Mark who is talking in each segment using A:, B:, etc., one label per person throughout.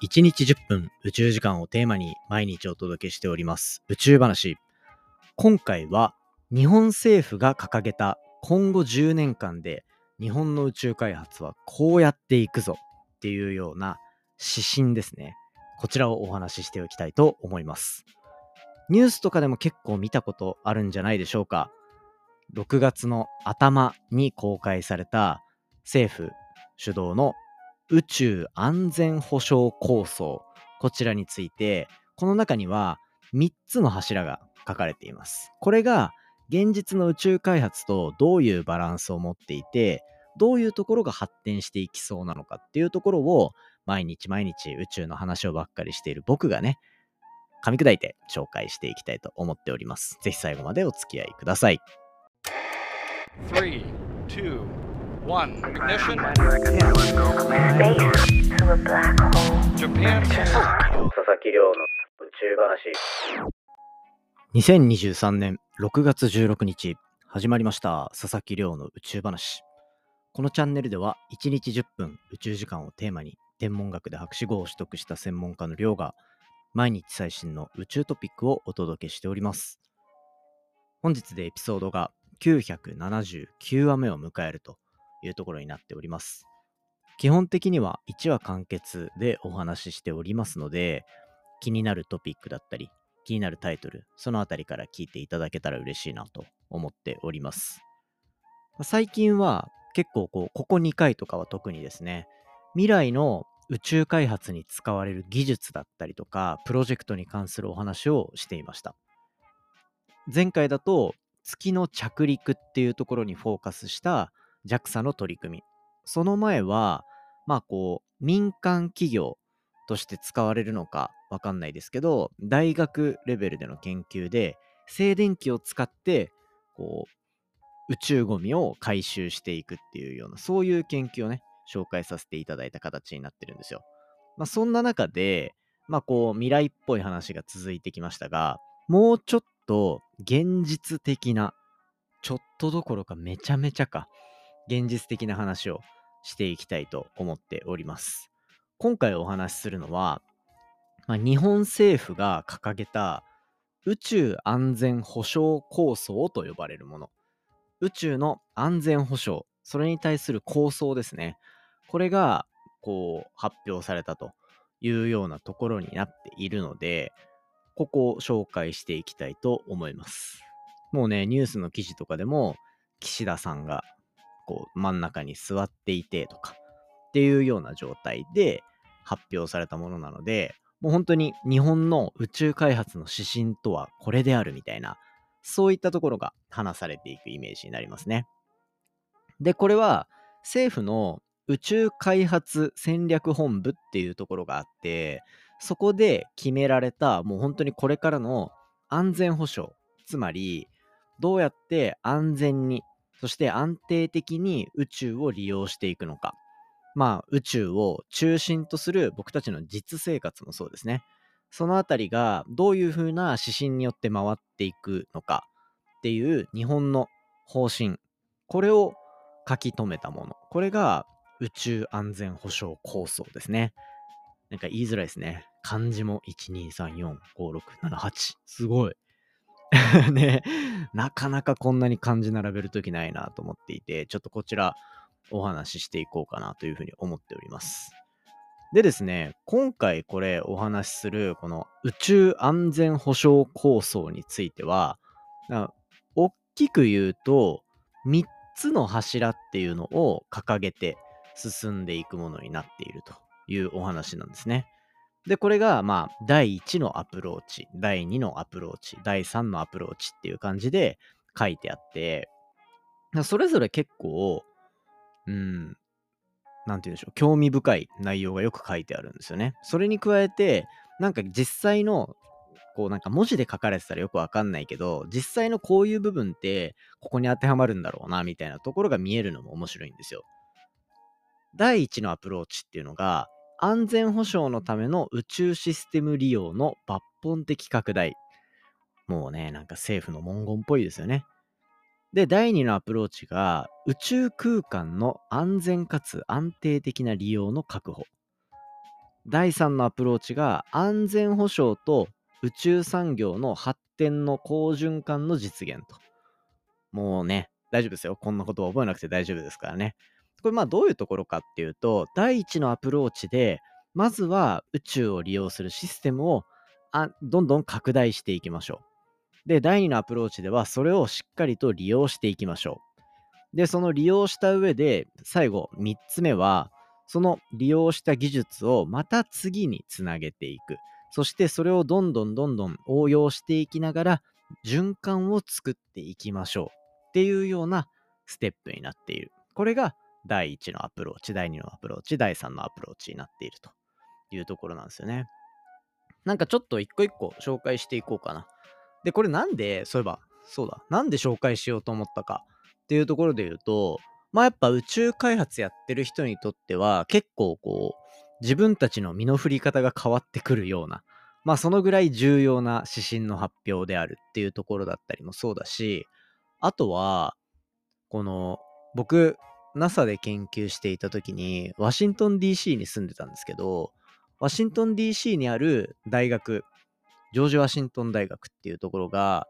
A: 1日10分宇宙時間をテーマに毎日お届けしております宇宙話。今回は日本政府が掲げた今後10年間で日本の宇宙開発はこうやっていくぞっていうような指針ですね。こちらをお話ししておきたいと思います。ニュースとかでも結構見たことあるんじゃないでしょうか。6月の頭に公開された政府主導の宇宙安全保障構想。こちらについてこの中には3つの柱が書かれています。これが現実の宇宙開発とどういうバランスを持っていてどういうところが発展していきそうなのかっていうところを毎日毎日宇宙の話をばっかりしている僕がね噛み砕いて紹介していきたいと思っております。ぜひ最後までお付き合いください。3 2 one. Ignition. Japan. 佐々木亮の宇宙話。2023年6月16日、始まりました佐々木亮の宇宙話。このチャンネルでは1日10分宇宙時間をテーマに天文学で博士号を取得した専門家の亮が毎日最新の宇宙トピックをお届けしております。本日でエピソードが979話目を迎えるというところになっております。基本的には1話完結でお話ししておりますので、気になるトピックだったり、気になるタイトル、そのあたりから聞いていただけたら嬉しいなと思っております。最近は結構こう、ここ2回とかは特にですね、未来の宇宙開発に使われる技術だったりとか、プロジェクトに関するお話をしていました。前回だと、月の着陸っていうところにフォーカスした JAXA の取り組み。その前は、まあこう、民間企業として使われるのかわかんないですけど、大学レベルでの研究で、静電気を使って、こう、宇宙ゴミを回収していくっていうような、そういう研究をね、紹介させていただいた形になってるんですよ。まあそんな中で、まあこう、未来っぽい話が続いてきましたが、もうちょっと現実的な、ちょっとどころかめちゃめちゃか、現実的な話をしていきたいと思っております。今回お話しするのは、まあ、日本政府が掲げた宇宙安全保障構想と呼ばれるもの。宇宙の安全保障、それに対する構想ですね。これがこう発表されたというようなところになっているので、ここを紹介していきたいと思います。もうね、ニュースの記事とかでも、岸田さんがこう真ん中に座っていてとかっていうような状態で発表されたものなので、もう本当に日本の宇宙開発の指針とはこれであるみたいな、そういったところが話されていくイメージになりますね。で、これは政府の宇宙開発戦略本部っていうところがあって、そこで決められたもう本当にこれからの安全保障、つまりどうやって安全にそして安定的に宇宙を利用していくのか。まあ、宇宙を中心とする僕たちの実生活もそうですね。そのあたりがどういうふうな指針によって回っていくのかっていう日本の方針。これを書き留めたもの。これが宇宙安全保障構想ですね。なんか言いづらいですね。漢字も1、2、3、4、5、6、7、8すごい。ね、なかなかこんなに漢字並べるときないなと思っていて、ちょっとこちらお話ししていこうかなというふうに思っております。でですね、今回これお話しするこの宇宙安全保障構想については、大きく言うと3つの柱っていうのを掲げて進んでいくものになっているというお話なんですね。で、これが、まあ、第1のアプローチ、第2のアプローチ、第3のアプローチっていう感じで書いてあって、それぞれ結構、うん、なんて言うんでしょう、興味深い内容がよく書いてあるんですよね。それに加えて、なんか実際の、こうなんか文字で書かれてたらよくわかんないけど、実際のこういう部分って、ここに当てはまるんだろうな、みたいなところが見えるのも面白いんですよ。第1のアプローチっていうのが、安全保障のための宇宙システム利用の抜本的拡大。もうね、なんか政府の文言っぽいですよね。で、第2のアプローチが宇宙空間の安全かつ安定的な利用の確保。第3のアプローチが安全保障と宇宙産業の発展の好循環の実現と。もうね、大丈夫ですよ。こんなこと覚えなくて大丈夫ですからね。これまあどういうところかっていうと、第1のアプローチで、まずは宇宙を利用するシステムをあどんどん拡大していきましょう。で、第2のアプローチでは、それをしっかりと利用していきましょう。で、その利用した上で、最後、3つ目は、その利用した技術をまた次につなげていく。そしてそれをどんどんどんどん応用していきながら、循環を作っていきましょうっていうようなステップになっている。これが第1のアプローチ、第2のアプローチ、第3のアプローチになっているというところなんですよね。なんかちょっと一個一個紹介していこうかな。で、これなんで、そういえば、そうだ、なんで紹介しようと思ったかっていうところで言うと、まあやっぱ宇宙開発やってる人にとっては結構こう、自分たちの身の振り方が変わってくるような、まあそのぐらい重要な指針の発表であるっていうところだったりもそうだし、あとは、この、僕、NASA で研究していた時に、ワシントン DC に住んでたんですけど、ワシントン DC にある大学、ジョージ・ワシントン大学っていうところが、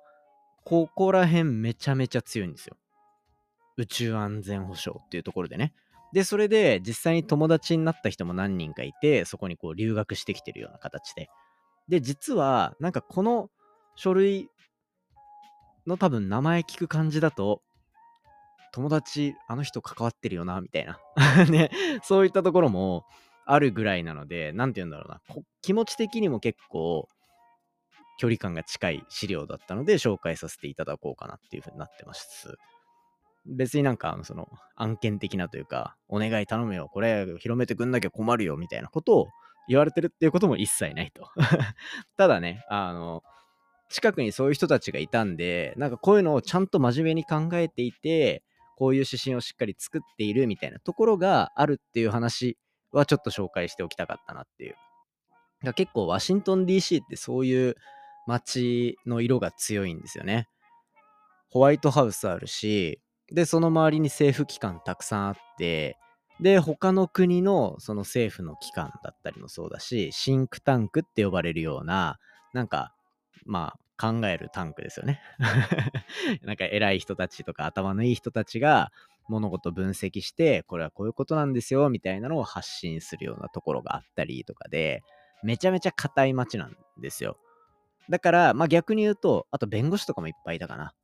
A: ここら辺めちゃめちゃ強いんですよ。宇宙安全保障っていうところでね。で、それで実際に友達になった人も何人かいて、そこにこう留学してきてるような形で。で、実は、なんかこの書類の多分名前聞く感じだと、友達、あの人関わってるよな、みたいな。ね、そういったところも、あるぐらいなので、なんて言うんだろうな、気持ち的にも結構距離感が近い資料だったので紹介させていただこうかなっていうふうになってます。別になんかその案件的なというか、お願い頼むよ、これ広めてくんなきゃ困るよみたいなことを言われてるっていうことも一切ないと。ただね、あの、近くにそういう人たちがいたんで、なんかこういうのをちゃんと真面目に考えていて、こういう指針をしっかり作っているみたいなところがあるっていう話はちょっと紹介しておきたかったなっていう。結構ワシントン DC ってそういう街の色が強いんですよね。ホワイトハウスあるし、で、その周りに政府機関たくさんあって、で、他の国のその政府の機関だったりもそうだし、シンクタンクって呼ばれるような、なんか、まあ、考えるタンクですよね。なんか偉い人たちとか頭のいい人たちが物事分析して、これはこういうことなんですよ、みたいなのを発信するようなところがあったりとかで、めちゃめちゃ硬い街なんですよ。だから、まあ逆に言うと、あと弁護士とかもいっぱいいたかな。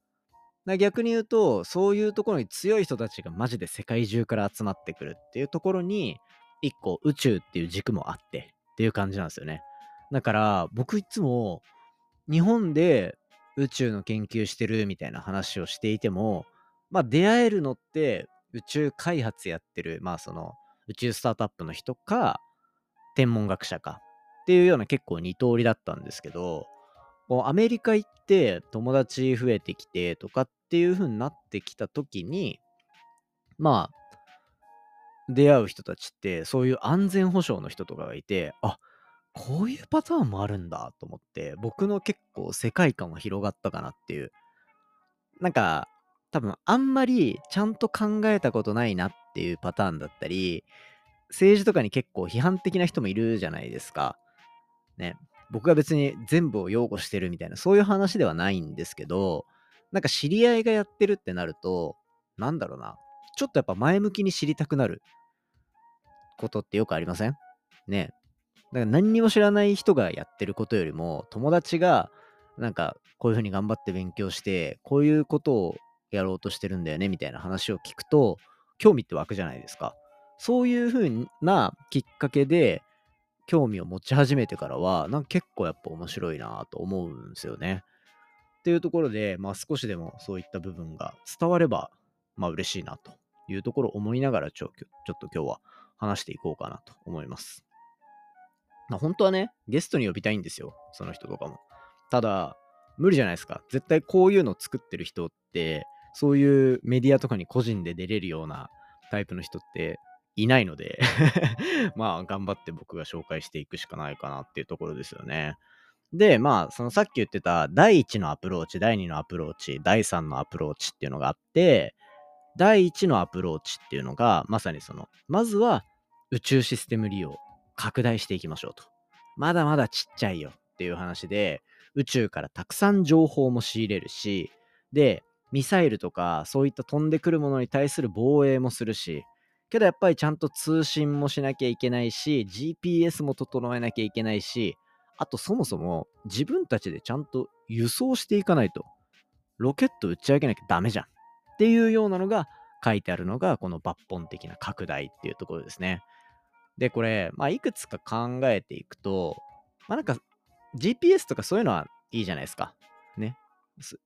A: だ逆に言うと、そういうところに強い人たちがマジで世界中から集まってくるっていうところに、一個宇宙っていう軸もあってっていう感じなんですよね。だから僕いつも日本で宇宙の研究してるみたいな話をしていても、まあ出会えるのって宇宙開発やってる、まあその宇宙スタートアップの人か、天文学者かっていうような結構二通りだったんですけど、アメリカ行って友達増えてきてとかっていう風になってきた時に、まあ、出会う人たちってそういう安全保障の人とかがいて、あっこういうパターンもあるんだと思って、僕の結構世界観は広がったかなっていう。なんか、多分あんまりちゃんと考えたことないなっていうパターンだったり、政治とかに結構批判的な人もいるじゃないですか。ね。僕が別に全部を擁護してるみたいな、そういう話ではないんですけど、なんか知り合いがやってるってなると、なんだろうな。ちょっとやっぱ前向きに知りたくなることってよくありません？ね。だから何にも知らない人がやってることよりも、友達がなんかこういうふうに頑張って勉強して、こういうことをやろうとしてるんだよねみたいな話を聞くと興味って湧くじゃないですか。そういう風なきっかけで興味を持ち始めてからはなんか結構やっぱ面白いなと思うんですよね。っていうところで、まあ、少しでもそういった部分が伝われば、まあ嬉しいなというところを思いながらちょちょっと今日は話していこうかなと思います。本当はね、ゲストに呼びたいんですよ、その人とかも。ただ、無理じゃないですか。絶対こういうの作ってる人って、そういうメディアとかに個人で出れるようなタイプの人っていないので まあ頑張って僕が紹介していくしかないかなっていうところですよね。で、まあそのさっき言ってた第1のアプローチ、第2のアプローチ、第3のアプローチっていうのがあって、第1のアプローチっていうのがまさにその、まずは宇宙システム利用拡大していきましょうと。まだまだちっちゃいよっていう話で、宇宙からたくさん情報も仕入れるし、で、ミサイルとかそういった飛んでくるものに対する防衛もするし、けどやっぱりちゃんと通信もしなきゃいけないし、GPS も整えなきゃいけないし、あとそもそも自分たちでちゃんと輸送していかないと、ロケット打ち上げなきゃダメじゃんっていうようなのが書いてあるのが、この抜本的な拡大っていうところですね。で、これ、まあ、いくつか考えていくと、まあ、なんか GPS とかそういうのはいいじゃないですか。ね。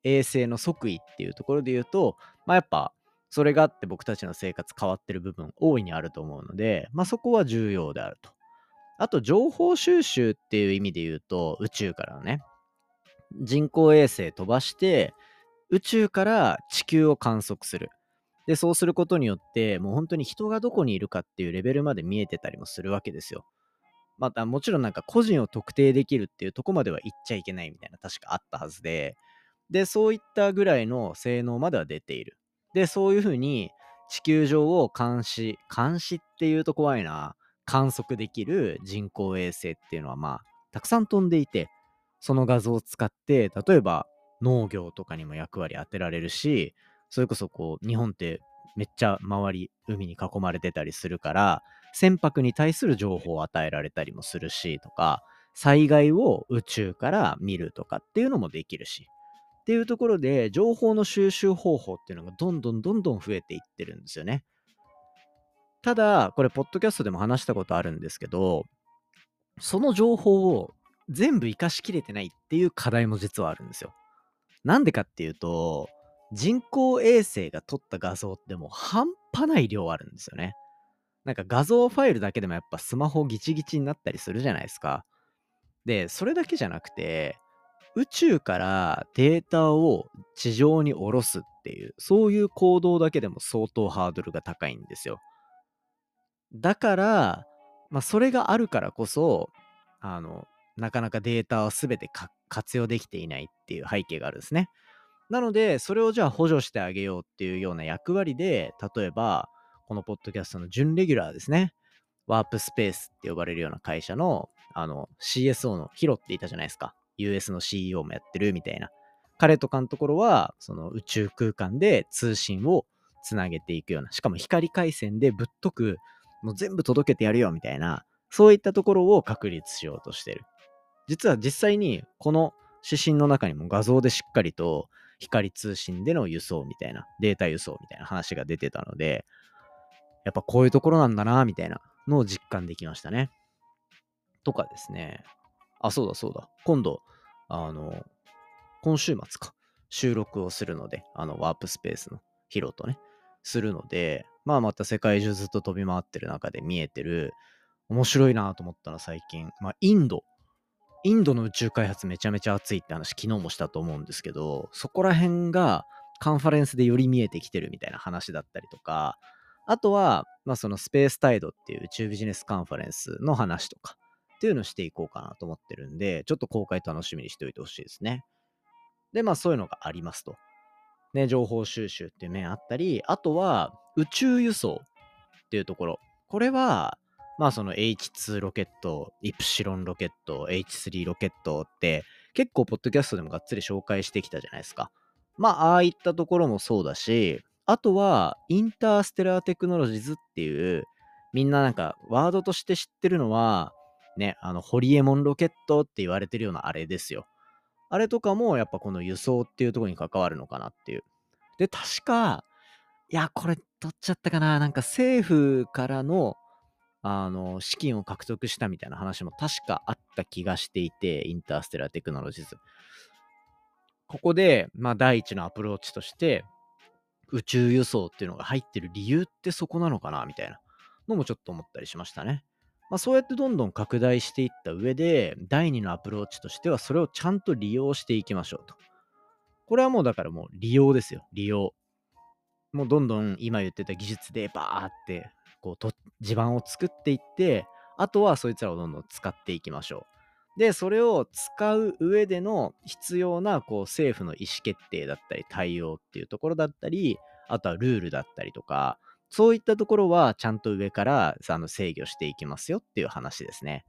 A: 衛星の即位っていうところで言うと、まあ、やっぱそれがあって僕たちの生活変わってる部分大いにあると思うので、まあ、そこは重要であると。あと情報収集っていう意味で言うと宇宙からのね人工衛星飛ばして宇宙から地球を観測する。で、そうすることによって、もう本当に人がどこにいるかっていうレベルまで見えてたりもするわけですよ。また、もちろんなんか個人を特定できるっていうとこまでは言っちゃいけないみたいな確かあったはずで、で、そういったぐらいの性能までは出ている。で、そういうふうに地球上を監視、監視っていうと怖いな、観測できる人工衛星っていうのはまあ、たくさん飛んでいて、その画像を使って、例えば農業とかにも役割当てられるし、それこそこう、日本ってめっちゃ周り、海に囲まれてたりするから、船舶に対する情報を与えられたりもするし、とか、災害を宇宙から見るとかっていうのもできるし。っていうところで、情報の収集方法っていうのがどんどんどんどん増えていってるんですよね。ただ、これ、ポッドキャストでも話したことあるんですけど、その情報を全部活かしきれてないっていう課題も実はあるんですよ。なんでかっていうと、人工衛星が撮った画像ってもう半端ない量あるんですよね。なんか画像ファイルだけでもやっぱスマホギチギチになったりするじゃないですか。で、それだけじゃなくて、宇宙からデータを地上に下ろすっていう、そういう行動だけでも相当ハードルが高いんですよ。だから、まあ、それがあるからこそ、あの、なかなかデータを全て活用できていないっていう背景があるんですね。なので、それをじゃあ補助してあげようっていうような役割で、例えば、このポッドキャストの準レギュラーですね。ワープスペースって呼ばれるような会社の、あの、CSO のヒロっていたじゃないですか。US の CEO もやってるみたいな。彼とかのところは、その宇宙空間で通信をつなげていくような、しかも光回線でぶっとく、もう全部届けてやるよみたいな、そういったところを確立しようとしてる。実は実際にこの指針の中にも画像でしっかりと光通信での輸送みたいな、データ輸送みたいな話が出てたので、やっぱこういうところなんだな、みたいなのを実感できましたね。とかですね。あ、そうだそうだ。今度、あの、今週末か、収録をするので、あの、ワープスペースのヒロとね、するので、まあまた世界中ずっと飛び回ってる中で見えてる、面白いなと思ったら最近、まあインドインドの宇宙開発めちゃめちゃ熱いって話昨日もしたと思うんですけど、そこら辺がカンファレンスでより見えてきてるみたいな話だったりとか、あとは、まあ、そのスペースタイドっていう宇宙ビジネスカンファレンスの話とかっていうのをしていこうかなと思ってるんで、ちょっと公開楽しみにしておいてほしいですね。で、まあそういうのがありますと。ね、情報収集っていう面あったり、あとは宇宙輸送っていうところ。これは、まあその H2 ロケット、イプシロンロケット、H3 ロケットって結構ポッドキャストでもがっつり紹介してきたじゃないですか。まあああいったところもそうだし、あとはインターステラーテクノロジーズっていうみんななんかワードとして知ってるのはね、あのホリエモンロケットって言われてるようなあれですよ。あれとかもやっぱこの輸送っていうところに関わるのかなっていう。で、確か、いや、これ取っちゃったかな。なんか政府からのあの、資金を獲得したみたいな話も確かあった気がしていて、インターステラーテクノロジーズ。ここで、まあ、第一のアプローチとして、宇宙輸送っていうのが入ってる理由ってそこなのかなみたいなのもちょっと思ったりしましたね。まあ、そうやってどんどん拡大していった上で、第2のアプローチとしては、それをちゃんと利用していきましょうと。これはもうだからもう利用ですよ、利用。もうどんどん今言ってた技術でバーってこうと地盤を作っていってあとはそいつらをどんどん使っていきましょう。でそれを使う上での必要なこう政府の意思決定だったり対応っていうところだったりあとはルールだったりとかそういったところはちゃんと上からあの制御していきますよっていう話ですね。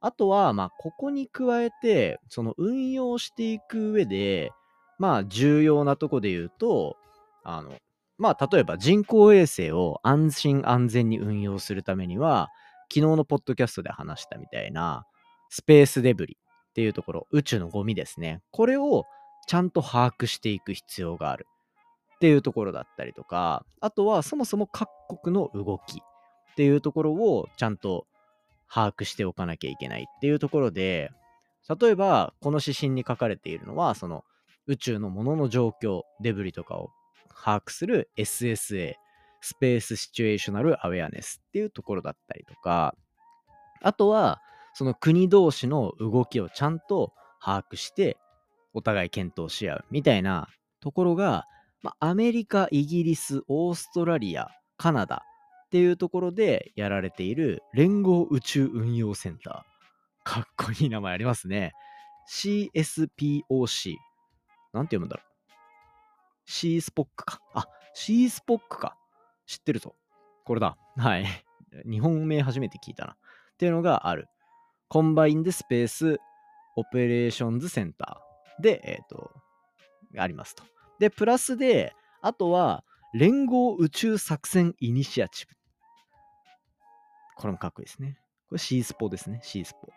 A: あとは、まあ、ここに加えて、その運用していく上で、まあ、重要なとこで言うと、あの、まあ、例えば人工衛星を安心安全に運用するためには、昨日のポッドキャストで話したみたいな、スペースデブリっていうところ、宇宙のゴミですね。これをちゃんと把握していく必要があるっていうところだったりとか、あとはそもそも各国の動きっていうところをちゃんと把握しておかなきゃいけないっていうところで、例えばこの指針に書かれているのは、その宇宙のものの状況、デブリとかを把握する SSA、スペースシチュエーショナルアウェアネスっていうところだったりとか、あとはその国同士の動きをちゃんと把握してお互い検討し合うみたいなところが、まあ、アメリカ、イギリス、オーストラリア、カナダっていうところでやられている連合宇宙運用センター。かっこいい名前ありますね。CSPOC。なんて読むんだろう。シースポックか。あ、シースポックか。知ってるぞ。これだ。はい。日本名初めて聞いたな。っていうのがある。 Combined Space Operations Center で、えっ、ー、と、ありますと。で、プラスで、あとは、連合宇宙作戦イニシアチブ。これもかっこいいですね。これ C スポですね。C スポ。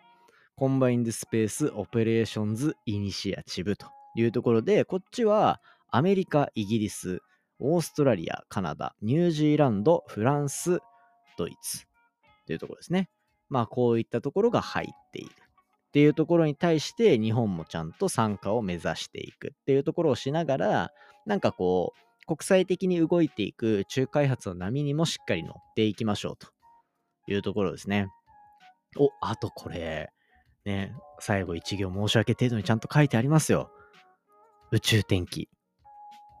A: コンバインドスペースオペレーションズイニシアチブというところで、こっちはアメリカ、イギリス、オーストラリア、カナダ、ニュージーランド、フランス、ドイツというところですね。まあ、こういったところが入っている。っていうところに対して日本もちゃんと参加を目指していくっていうところをしながら、なんかこう、国際的に動いていく宇宙開発の波にもしっかり乗っていきましょうというところですね。お、あとこれ、ね、最後一行申し訳程度にちゃんと書いてありますよ。宇宙天気。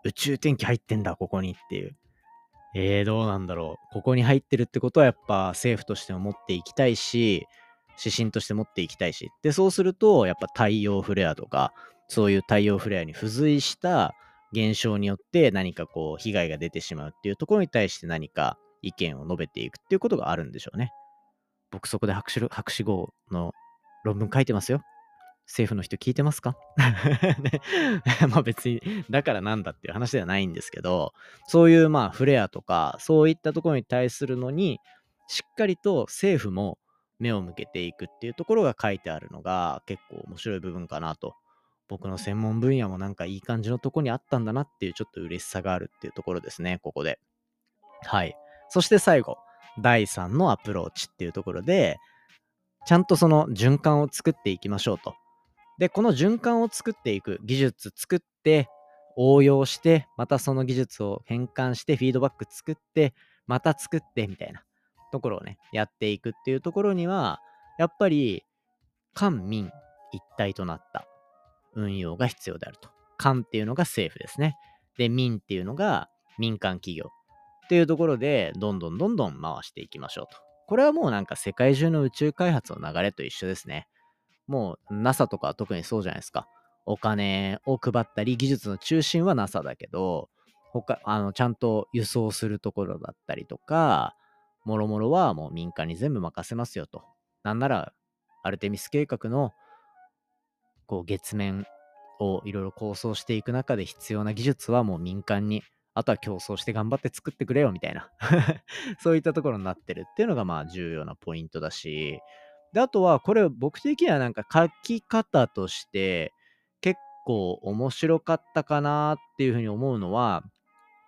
A: 宇宙天気入ってんだ、ここにっていう。えー、どうなんだろう。ここに入ってるってことはやっぱ政府としても持っていきたいし、指針として持っていきたいし。で、そうすると、やっぱ太陽フレアとか、そういう太陽フレアに付随した現象によって何かこう被害が出てしまうっていうところに対して何か意見を述べていくっていうことがあるんでしょうね。僕そこで博士博士号の論文書いてますよ。政府の人聞いてますか、ね、まあ別に、だからなんだっていう話ではないんですけど、そういうまあフレアとか、そういったところに対するのに、しっかりと政府も目を向けていくっていうところが書いてあるのが結構面白い部分かなと。僕の専門分野もなんかいい感じのとこにあったんだなっていうちょっと嬉しさがあるっていうところですね、ここで。はい。そして最後、第3のアプローチっていうところで、ちゃんとその循環を作っていきましょうと。で、この循環を作っていく、技術作って、応用して、またその技術を変換して、フィードバック作って、また作って、みたいなところをね、やっていくっていうところには、やっぱり、官民一体となった運用が必要であると。官っていうのが政府ですね。で、民っていうのが民間企業っていうところで、どんどんどんどん回していきましょうと。これはもうなんか世界中の宇宙開発の流れと一緒ですね。もう NASA とか特にそうじゃないですか。お金を配ったり、技術の中心は NASA だけど、他、あの、ちゃんと輸送するところだったりとか、もろもろはもう民間に全部任せますよと。なんなら、アルテミス計画の、こう、月面をいろいろ構想していく中で必要な技術はもう民間に、あとは競争して頑張って作ってくれよみたいな そういったところになってるっていうのがまあ重要なポイントだし、で、あとは、これ僕的にはなんか書き方として結構面白かったかなっていうふうに思うのは、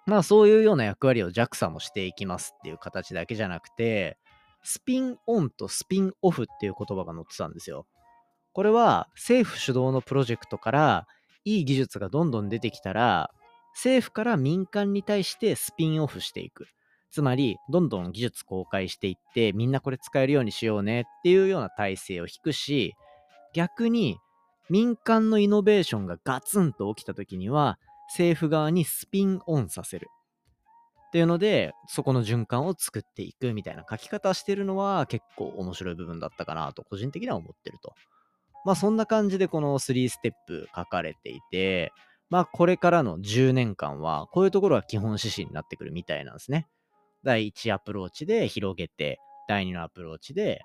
A: まあそういうような役割を JAXA もしていきますっていう形だけじゃなくて、スピンオンとスピンオフっていう言葉が載ってたんですよ。これは政府主導のプロジェクトからいい技術がどんどん出てきたら、政府から民間に対してスピンオフしていく。つまり、どんどん技術公開していって、みんなこれ使えるようにしようねっていうような体制を引くし、逆に民間のイノベーションがガツンと起きた時には、政府側にスピンオンさせる。っていうので、そこの循環を作っていくみたいな書き方してるのは結構面白い部分だったかなと、個人的には思ってると。まあそんな感じでこの3ステップ書かれていて、まあこれからの10年間はこういうところが基本指針になってくるみたいなんですね。第1アプローチで広げて、第2のアプローチで、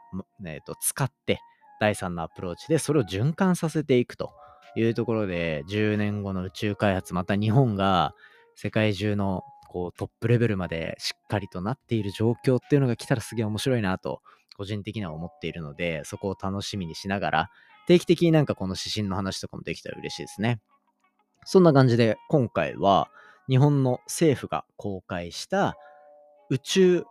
A: えーと、使って、第3のアプローチでそれを循環させていくというところで、10年後の宇宙開発、また日本が世界中のこうトップレベルまでしっかりとなっている状況っていうのが来たらすげえ面白いなと、個人的には思っているので、そこを楽しみにしながら、定期的になんかこの指針の話とかもできたら嬉しいですね。そんな感じで、今回は日本の政府が公開した宇宙、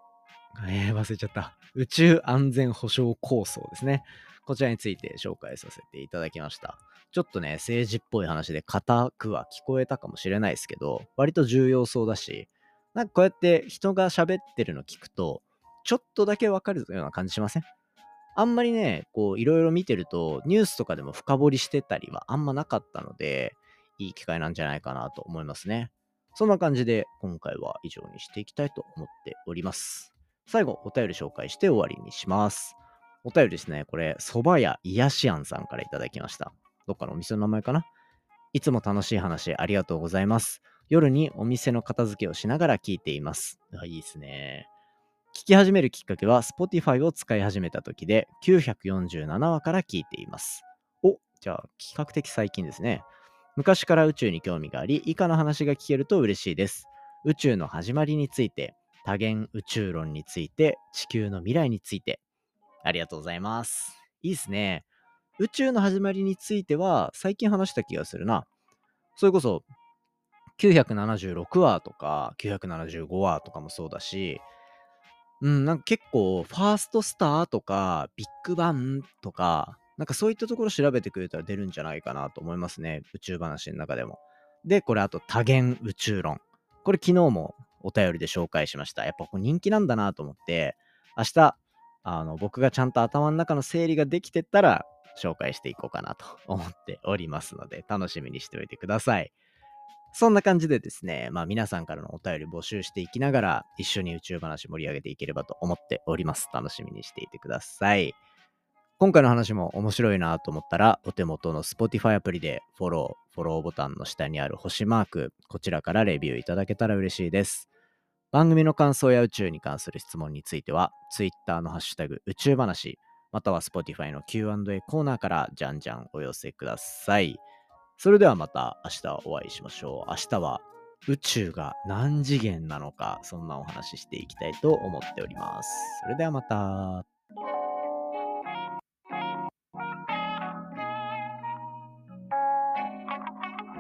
A: えー、忘れちゃった。宇宙安全保障構想ですね。こちらについて紹介させていただきました。ちょっとね、政治っぽい話で硬くは聞こえたかもしれないですけど、割と重要そうだし、なんかこうやって人が喋ってるの聞くと、ちょっとだけわかるような感じしません？あんまりね、こういろいろ見てると、ニュースとかでも深掘りしてたりはあんまなかったので、いい機会なんじゃないかなと思いますね。そんな感じで今回は以上にしていきたいと思っております。最後、お便り紹介して終わりにします。お便りですね、これ、蕎麦屋癒し庵さんからいただきました。どっかのお店の名前かな？いつも楽しい話ありがとうございます。夜にお店の片付けをしながら聞いています。あいいですね。聞き始めるきっかけは Spotify を使い始めた時で947話から聞いています。お、じゃあ比較的最近ですね。昔から宇宙に興味があり、以下の話が聞けると嬉しいです。宇宙の始まりについて、多元宇宙論について、地球の未来について。ありがとうございます。いいですね。宇宙の始まりについては最近話した気がするな。それこそ976話とか975話とかもそうだし、うん、なんか結構ファーストスターとかビッグバンとか、なんかそういったところ調べてくれたら出るんじゃないかなと思いますね。宇宙話の中でも。で、これあと多元宇宙論。これ昨日もお便りで紹介しました。やっぱこれ人気なんだなと思って、明日、あの僕がちゃんと頭の中の整理ができてったら紹介していこうかなと 思っておりますので、楽しみにしておいてください。そんな感じでですね、まあ皆さんからのお便り募集していきながら、一緒に宇宙話盛り上げていければと思っております。楽しみにしていてください。今回の話も面白いなと思ったら、お手元の Spotify アプリでフォロー、フォローボタンの下にある星マーク、こちらからレビューいただけたら嬉しいです。番組の感想や宇宙に関する質問については、Twitter のハッシュタグ宇宙話、または Spotify の Q&A コーナーからじゃんじゃんお寄せください。それではまた明日お会いしましょう。明日は宇宙が何次元なのか、そんなお話ししていきたいと思っております。それではまた。